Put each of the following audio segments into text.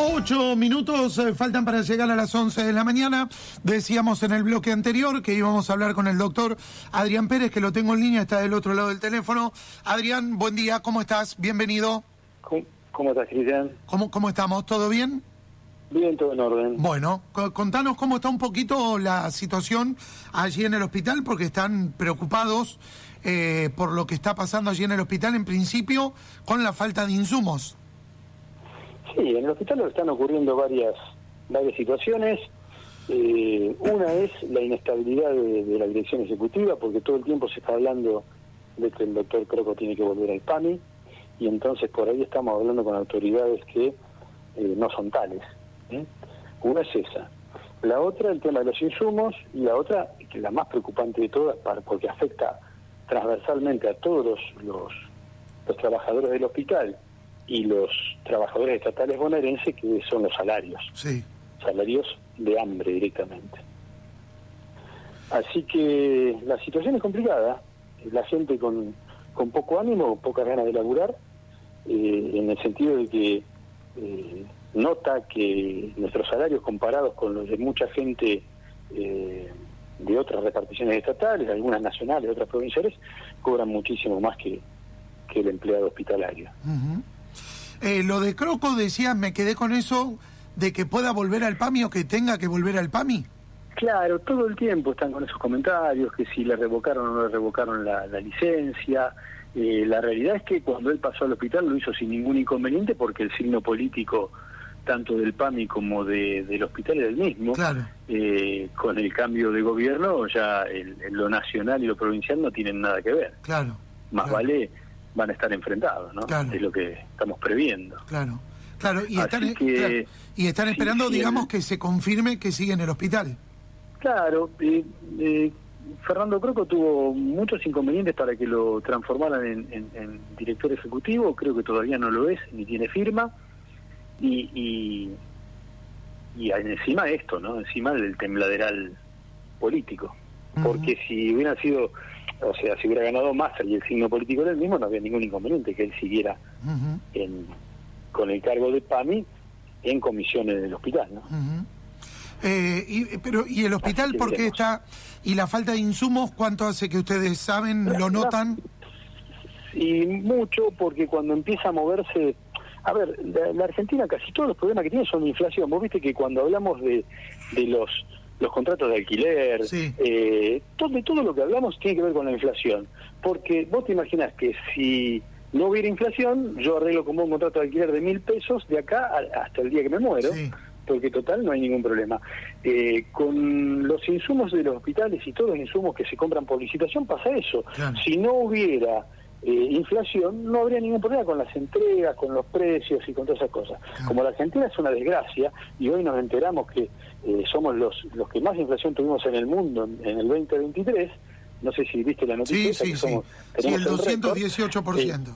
ocho minutos eh, faltan para llegar a las once de la mañana. Decíamos en el bloque anterior que íbamos a hablar con el doctor Adrián Pérez, que lo tengo en línea, está del otro lado del teléfono. Adrián, buen día, ¿cómo estás? Bienvenido. ¿Cómo, cómo estás, Cristian? ¿Cómo, ¿Cómo estamos? ¿Todo bien? Bien, todo en orden. Bueno, co- contanos cómo está un poquito la situación allí en el hospital, porque están preocupados eh, por lo que está pasando allí en el hospital, en principio, con la falta de insumos. Sí, en el hospital están ocurriendo varias, varias situaciones. Eh, una es la inestabilidad de, la dirección ejecutiva, porque todo el tiempo se está hablando de que el doctor Croco tiene que volver al PAMI, y entonces por ahí estamos hablando con autoridades que eh, no son tales. ¿eh? Una es esa. La otra, el tema de los insumos, y la otra, que la más preocupante de todas, para- porque afecta transversalmente a todos los, los trabajadores del hospital y los trabajadores estatales bonaerenses, que son los salarios, Sí. salarios de hambre directamente. Así que la situación es complicada, la gente con, con poco ánimo, pocas ganas de laburar, eh, en el sentido de que eh, nota que nuestros salarios comparados con los de mucha gente eh, de otras reparticiones estatales, algunas nacionales, otras provinciales, cobran muchísimo más que, que el empleado hospitalario. Ujú. Eh, lo de Croco decía, me quedé con eso de que pueda volver al PAMI o que tenga que volver al PAMI. Claro, todo el tiempo están con esos comentarios, que si le revocaron o no le revocaron la, la licencia. Eh, la realidad es que cuando él pasó al hospital lo hizo sin ningún inconveniente porque el signo político tanto del PAMI como de, del hospital era el mismo. Claro. Eh, con el cambio de gobierno ya el- lo nacional y lo provincial no tienen nada que ver. Claro. Más claro, vale van a estar enfrentados, ¿no? Claro. Es lo que estamos previendo. Claro. Claro, y Así están, que, claro, y están sí, esperando, digamos, el- que se confirme que sigue en el hospital. Claro, eh, eh, Fernando Croco tuvo muchos inconvenientes para que lo transformaran en, en- en director ejecutivo, creo que todavía no lo es, ni tiene firma, y, y, y encima esto, ¿no? Encima del tembladeral político, porque si hubiera sido, o sea, si hubiera ganado Massa y el signo político era el mismo, no había ningún inconveniente que él siguiera en, con el cargo de PAMI en comisiones del hospital, ¿no? ujú. Eh, y, pero, ¿y el hospital por qué está? ¿Y la falta de insumos cuánto hace que ustedes saben, lo notan? y mucho porque cuando empieza a moverse a ver la, la Argentina casi todos los problemas que tiene son de inflación vos viste que cuando hablamos de, de los los contratos de alquiler Sí. eh, todo, de todo lo que hablamos tiene que ver con la inflación porque vos te imaginas que si no hubiera inflación yo arreglo como un contrato de alquiler de mil pesos de acá a- hasta el día que me muero Sí. porque total no hay ningún problema. Eh, con los insumos de los hospitales y todos los insumos que se compran por licitación pasa eso. Claro. Si no hubiera eh, inflación, no habría ningún problema con las entregas, con los precios y con todas esas cosas. Como la Argentina es una desgracia y hoy nos enteramos que eh, somos los, los que más inflación tuvimos en el mundo en, en el 2023, no sé si viste la noticia. Sí, sí, que sí. somos- Sí, el récord. 218%.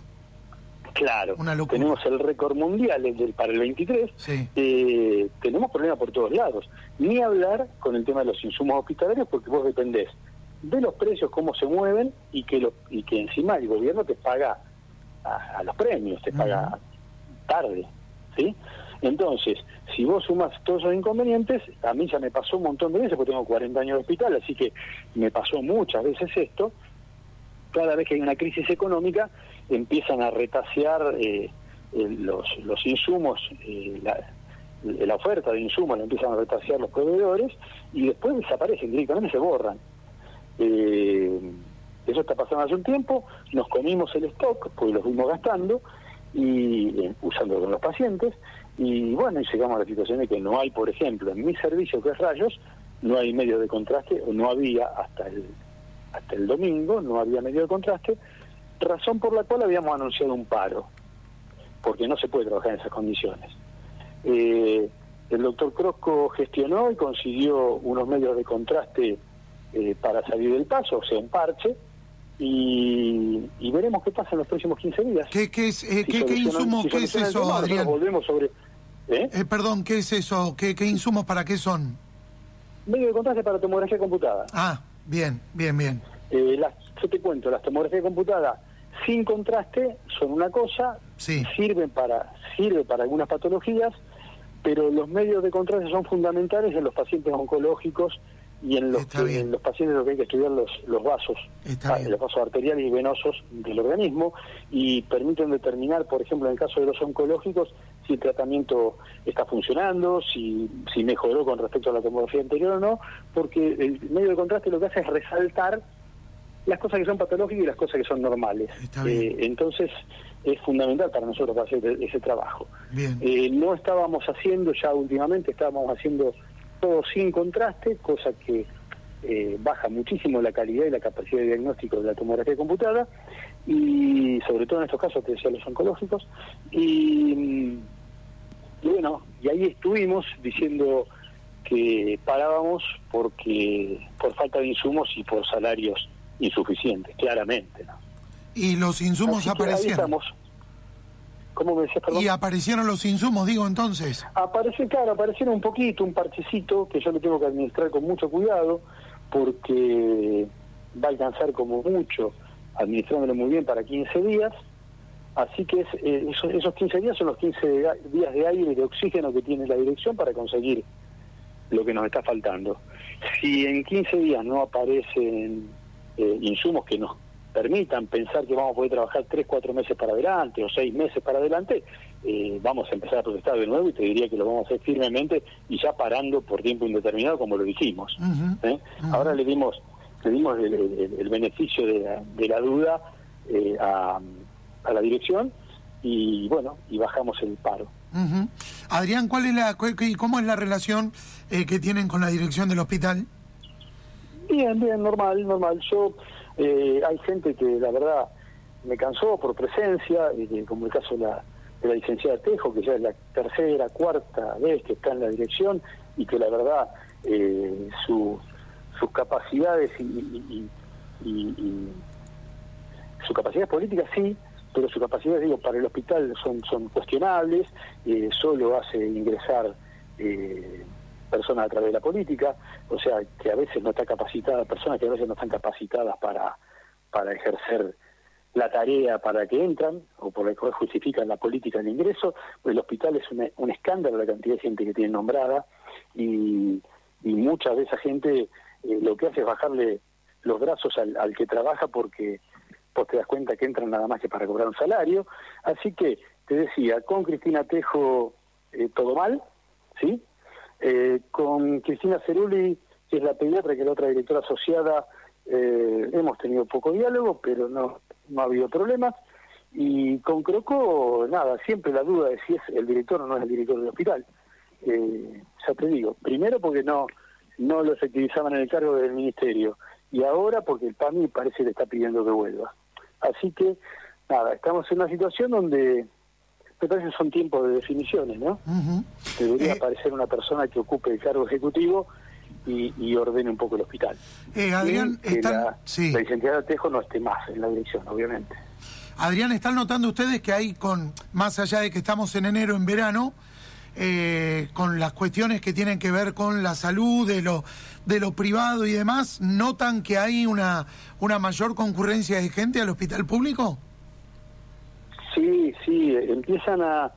Claro, Una locura. tenemos el récord mundial el del- para el 23, Sí. eh, tenemos problemas por todos lados. Ni hablar con el tema de los insumos hospitalarios porque vos dependés de los precios, cómo se mueven y que, lo, y que encima el gobierno te paga a, a los premios, te paga tarde. ¿sí? Entonces, si vos sumas todos esos inconvenientes, a mí ya me pasó un montón de veces porque tengo 40 años de hospital, así que me pasó muchas veces esto cada vez que hay una crisis económica empiezan a retasear eh, eh, los, los insumos, eh, la, la oferta de insumos la empiezan a retasear los proveedores y después desaparecen directamente, se borran. Eh, eso está pasando hace un tiempo, nos comimos el stock, porque lo fuimos gastando, y eh, usándolo con los pacientes, y bueno, y llegamos a la situación de que no hay, por ejemplo, en mi servicio que es rayos, no hay medio de contraste, o no había hasta el, hasta el domingo, no había medio de contraste, razón por la cual habíamos anunciado un paro, porque no se puede trabajar en esas condiciones. Eh, el doctor Crosco gestionó y consiguió unos medios de contraste eh, para salir del paso, o sea, un parche, y, y veremos qué pasa en los próximos 15 días. ¿Qué, qué, es, eh, Si qué, qué si qué es eso, tema, Adrián? volvemos sobre... ¿eh? Eh, perdón, ¿qué es eso? ¿Qué, ¿Qué insumos para qué son? Medio de contraste para tomografía computada. Ah, bien, bien, bien. Eh, las, yo te cuento, las tomografías computadas sin contraste son una cosa, Sí. sirven para sirve para algunas patologías, pero los medios de contraste son fundamentales en los pacientes oncológicos y en los, que- en los pacientes los que hay que estudiar los, los vasos, ah, los vasos arteriales y venosos del organismo y permiten determinar, por ejemplo, en el caso de los oncológicos, si el tratamiento está funcionando, si, si mejoró con respecto a la tomografía anterior o no, porque el medio de contraste lo que hace es resaltar las cosas que son patológicas y las cosas que son normales. Eh, entonces es fundamental para nosotros hacer ese trabajo. Eh, no estábamos haciendo ya últimamente, estábamos haciendo todo sin contraste, cosa que eh, baja muchísimo la calidad y la capacidad de diagnóstico de la tomografía computada, y sobre todo en estos casos, te decía, los oncológicos. Y, y bueno, y ahí estuvimos diciendo que parábamos porque por falta de insumos y por salarios insuficientes, claramente. ¿no? Y los insumos Así que ahí aparecieron. estamos. ¿Cómo me decías, perdón? Y aparecieron los insumos, digo entonces. Aparece, claro, aparecieron un poquito, un parchecito que yo le tengo que administrar con mucho cuidado porque va a alcanzar como mucho, administrándolo muy bien para 15 días. Así que es, eh, esos, esos 15 días son los 15 de- días de aire y de oxígeno que tiene la dirección para conseguir lo que nos está faltando. Si en 15 días no aparecen eh, insumos que nos permitan pensar que vamos a poder trabajar 3, 4 meses para adelante o 6 meses para adelante, eh, vamos a empezar a protestar de nuevo y te diría que lo vamos a hacer firmemente y ya parando por tiempo indeterminado como lo dijimos. ¿eh? Ahora le dimos, le dimos el, el- el beneficio de la, de la duda eh, a, a la dirección y bueno, y bajamos el paro. Adrián, ¿cuál es la, cu- cu- ¿cómo es la relación eh, que tienen con la dirección del hospital? Bien, bien, normal, normal. Yo, eh, hay gente que la verdad me cansó por presencia, que, como el caso de la, de la licenciada Tejo, que ya es la tercera, cuarta vez que está en la dirección y que la verdad eh, su- sus capacidades y, y- y- y- sí, pero sus capacidades, digo, para el hospital son, son cuestionables, eh, solo hace ingresar eh, personas a través de la política, o sea, que a veces no está capacitada, personas que a veces no están capacitadas para, para ejercer la tarea para que entran, o por la cual justifican la política de ingreso, pues el hospital es un escándalo la cantidad de gente que tiene nombrada, y, y mucha de esa gente eh, lo que hace es bajarle los brazos al, que trabaja porque vos te das cuenta que entran nada más que para cobrar un salario. Así que, te decía, con Cristina Tejo eh, todo mal, ¿sí? Eh, con Cristina Cerulli, que es la pediatra, que es la otra directora asociada, eh, hemos tenido poco diálogo, pero no, no ha habido problemas. Y con Croco, nada, siempre la duda de si es el director o no es el director del hospital. Eh, ya te digo, primero porque no, no lo efectivizaban en el cargo del ministerio, y ahora porque el PAMI parece que le está pidiendo que vuelva. Así que, nada, estamos en una situación donde me parece que son tiempos de definiciones, ¿no? Debería Eh, aparecer una persona que ocupe el cargo ejecutivo y, y ordene un poco el hospital. eh, Adrián, Y que están, la, sí. la licenciada Tejo no esté más en la dirección, obviamente. Adrián, ¿están notando ustedes que hay con, más allá de que estamos en enero, en verano, eh, con las cuestiones que tienen que ver con la salud, de lo, de lo privado y demás, notan que hay una, una mayor concurrencia de gente al hospital público? Sí, sí, empiezan a...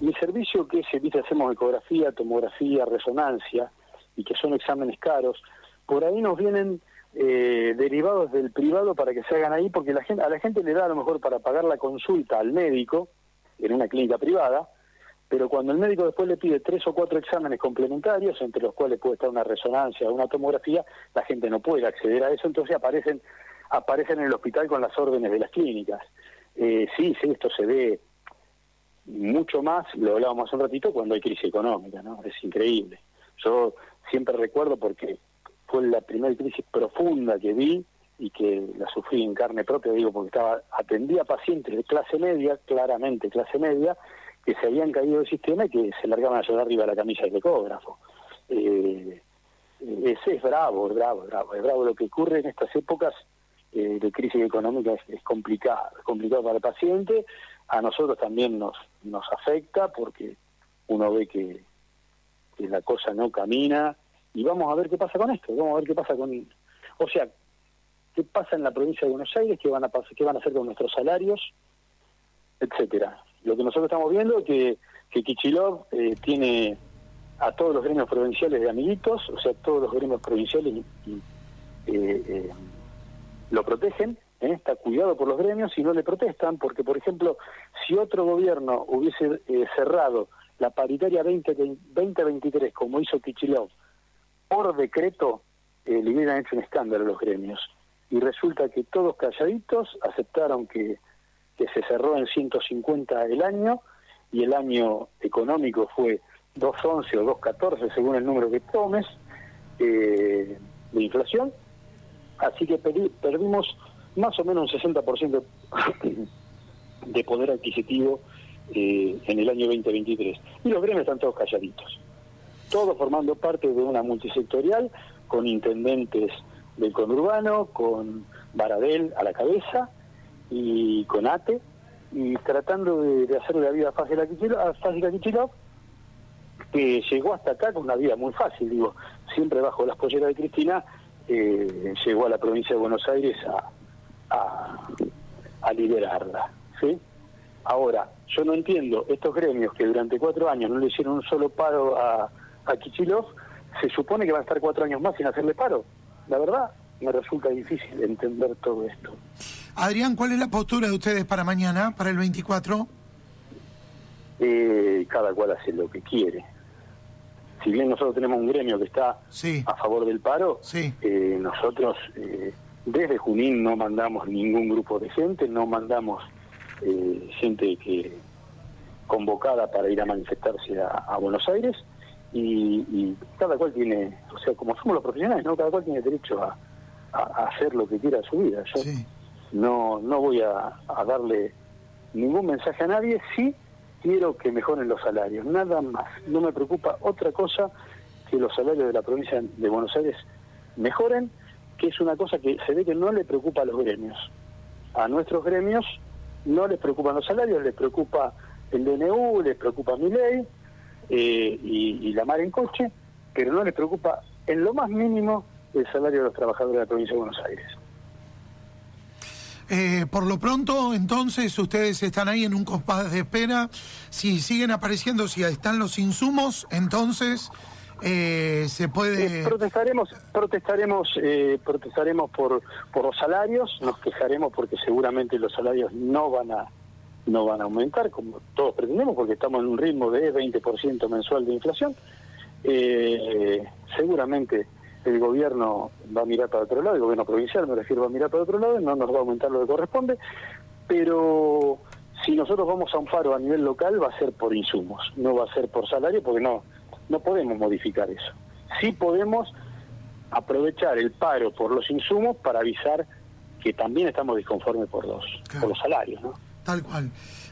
Mi servicio que es, viste, hacemos ecografía, tomografía, resonancia, y que son exámenes caros, por ahí nos vienen eh, derivados del privado para que se hagan ahí, porque la gente, a la gente le da a lo mejor para pagar la consulta al médico en una clínica privada, pero cuando el médico después le pide tres o cuatro exámenes complementarios, entre los cuales puede estar una resonancia o una tomografía, la gente no puede acceder a eso, entonces aparecen aparecen en el hospital con las órdenes de las clínicas. Eh, sí, sí, esto se ve mucho más, lo hablábamos hace un ratito, cuando hay crisis económica, ¿no? Es increíble. Yo siempre recuerdo porque fue la primera crisis profunda que vi y que la sufrí en carne propia, digo, porque estaba atendía pacientes de clase media, claramente clase media, que se habían caído del sistema y que se largaban a llorar arriba de la camilla del ecógrafo. Eh, es, es bravo, es bravo, es bravo, es bravo lo que ocurre en estas épocas eh, de crisis económica es, es complicado, es complicado para el paciente, a nosotros también nos, nos afecta porque uno ve que, la cosa no camina y vamos a ver qué pasa con esto, vamos a ver qué pasa con, o sea, qué pasa en la provincia de Buenos Aires, qué van a qué van a hacer con nuestros salarios, etcétera. Lo que nosotros estamos viendo es que, que Kichilov eh, tiene a todos los gremios provinciales de amiguitos, o sea, todos los gremios provinciales y, eh, lo protegen, está cuidado por los gremios y no le protestan, porque, por ejemplo, si otro gobierno hubiese cerrado la paritaria 2023, como hizo Kichilov, por decreto, le hubieran hecho un escándalo a los gremios. Y resulta que todos calladitos aceptaron que que se cerró en 150 el año y el año económico fue 2.11 o 2.14 según el número que tomes eh, de inflación. Así que perdimos más o menos un 60% de poder adquisitivo eh, en el año 2023. Y los gremios están todos calladitos. Todos formando parte de una multisectorial con intendentes del conurbano, con Baradel a la cabeza y con ATE, y tratando de, hacerle la vida fácil a Kichilov, que llegó hasta acá con una vida muy fácil, digo, siempre bajo las polleras de Cristina, eh, llegó a la provincia de Buenos Aires a, a, a liderarla. ¿sí? Ahora, yo no entiendo, estos gremios que durante cuatro años no le hicieron un solo paro a, a Kichilov, se supone que van a estar cuatro años más sin hacerle paro. La verdad, me resulta difícil entender todo esto. Adrián, ¿cuál es la postura de ustedes para mañana, para el 24? Eh, cada cual hace lo que quiere. Si bien nosotros tenemos un gremio que está a favor del paro, eh, nosotros eh, desde Junín no mandamos ningún grupo de gente, no mandamos gente que convocada para ir a manifestarse a, Buenos Aires y, cada cual tiene, o sea, como somos los profesionales, no cada cual tiene derecho a, hacer lo que quiera a su vida. Yo, no, no voy a, darle ningún mensaje a nadie, sí quiero que mejoren los salarios, nada más. No me preocupa otra cosa que los salarios de la provincia de Buenos Aires mejoren, que es una cosa que se ve que no le preocupa a los gremios. A nuestros gremios no les preocupan los salarios, les preocupa el DNU, les preocupa mi ley eh, y, y la mar en coche, pero no les preocupa en lo más mínimo el salario de los trabajadores de la provincia de Buenos Aires. Eh, por lo pronto, entonces, ustedes están ahí en un compás de espera. Si siguen apareciendo, si están los insumos, entonces eh, se puede. Eh, protestaremos, protestaremos, protestaremos por por los salarios. Nos quejaremos porque seguramente los salarios no van a no van a aumentar como todos pretendemos, porque estamos en un ritmo de 20% mensual de inflación. seguramente el gobierno va a mirar para otro lado, el gobierno provincial me refiero va a mirar para otro lado, no nos va a aumentar lo que corresponde, pero si nosotros vamos a un faro a nivel local va a ser por insumos, no va a ser por salario porque no, no podemos modificar eso. Sí podemos aprovechar el paro por los insumos para avisar que también estamos disconformes por los, por los salarios. ¿no? Tal cual.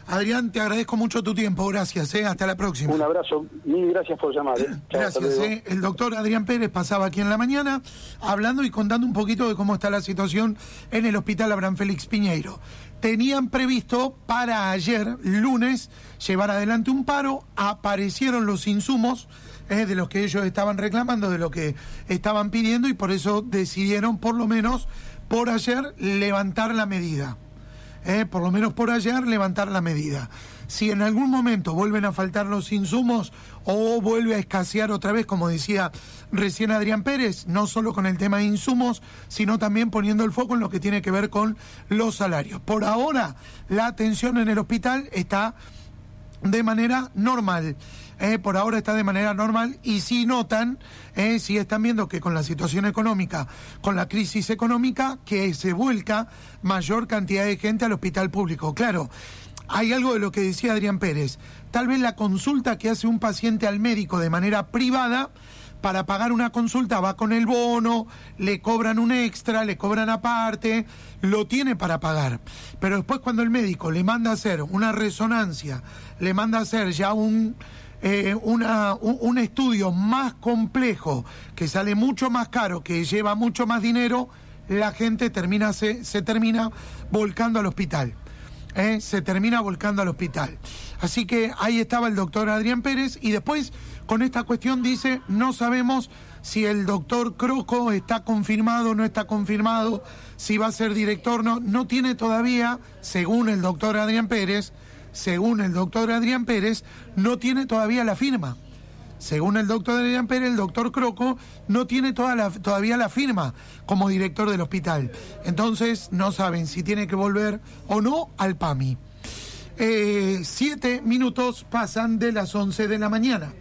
Adrián, te agradezco mucho tu tiempo, gracias, ¿eh? hasta la próxima. Un abrazo, mil gracias por llamar. ¿eh? gracias. ¿eh? El doctor Adrián Pérez pasaba aquí en la mañana hablando y contando un poquito de cómo está la situación en el hospital Abraham Félix Piñeiro. Tenían previsto para ayer, lunes, llevar adelante un paro, aparecieron los insumos ¿eh? de los que ellos estaban reclamando, de lo que estaban pidiendo y por eso decidieron por lo menos por ayer levantar la medida. Eh, por lo menos por ayer, levantar la medida. Si en algún momento vuelven a faltar los insumos o vuelve a escasear otra vez, como decía recién Adrián Pérez, no solo con el tema de insumos, sino también poniendo el foco en lo que tiene que ver con los salarios. Por ahora, la atención en el hospital está de manera normal. Eh, por ahora está de manera normal y si notan, eh, si están viendo que con la situación económica, con la crisis económica, que se vuelca mayor cantidad de gente al hospital público. Claro, hay algo de lo que decía Adrián Pérez. Tal vez la consulta que hace un paciente al médico de manera privada, para pagar una consulta va con el bono, le cobran un extra, le cobran aparte, lo tiene para pagar. Pero después cuando el médico le manda a hacer una resonancia, le manda a hacer ya un eh, una, un, estudio más complejo, que sale mucho más caro, que lleva mucho más dinero, la gente termina, se, se termina volcando al hospital. ¿eh? Se termina volcando al hospital. Así que ahí estaba el doctor Adrián Pérez y después con esta cuestión dice, no sabemos si el doctor Croco está confirmado o no está confirmado, si va a ser director, no, no tiene todavía, según el doctor Adrián Pérez, según el doctor Adrián Pérez, no tiene todavía la firma. Según el doctor Adrián Pérez, el doctor Croco no tiene todavía la firma como director del hospital. Entonces no saben si tiene que volver o no al PAMI. Eh, siete minutos pasan de las once de la mañana.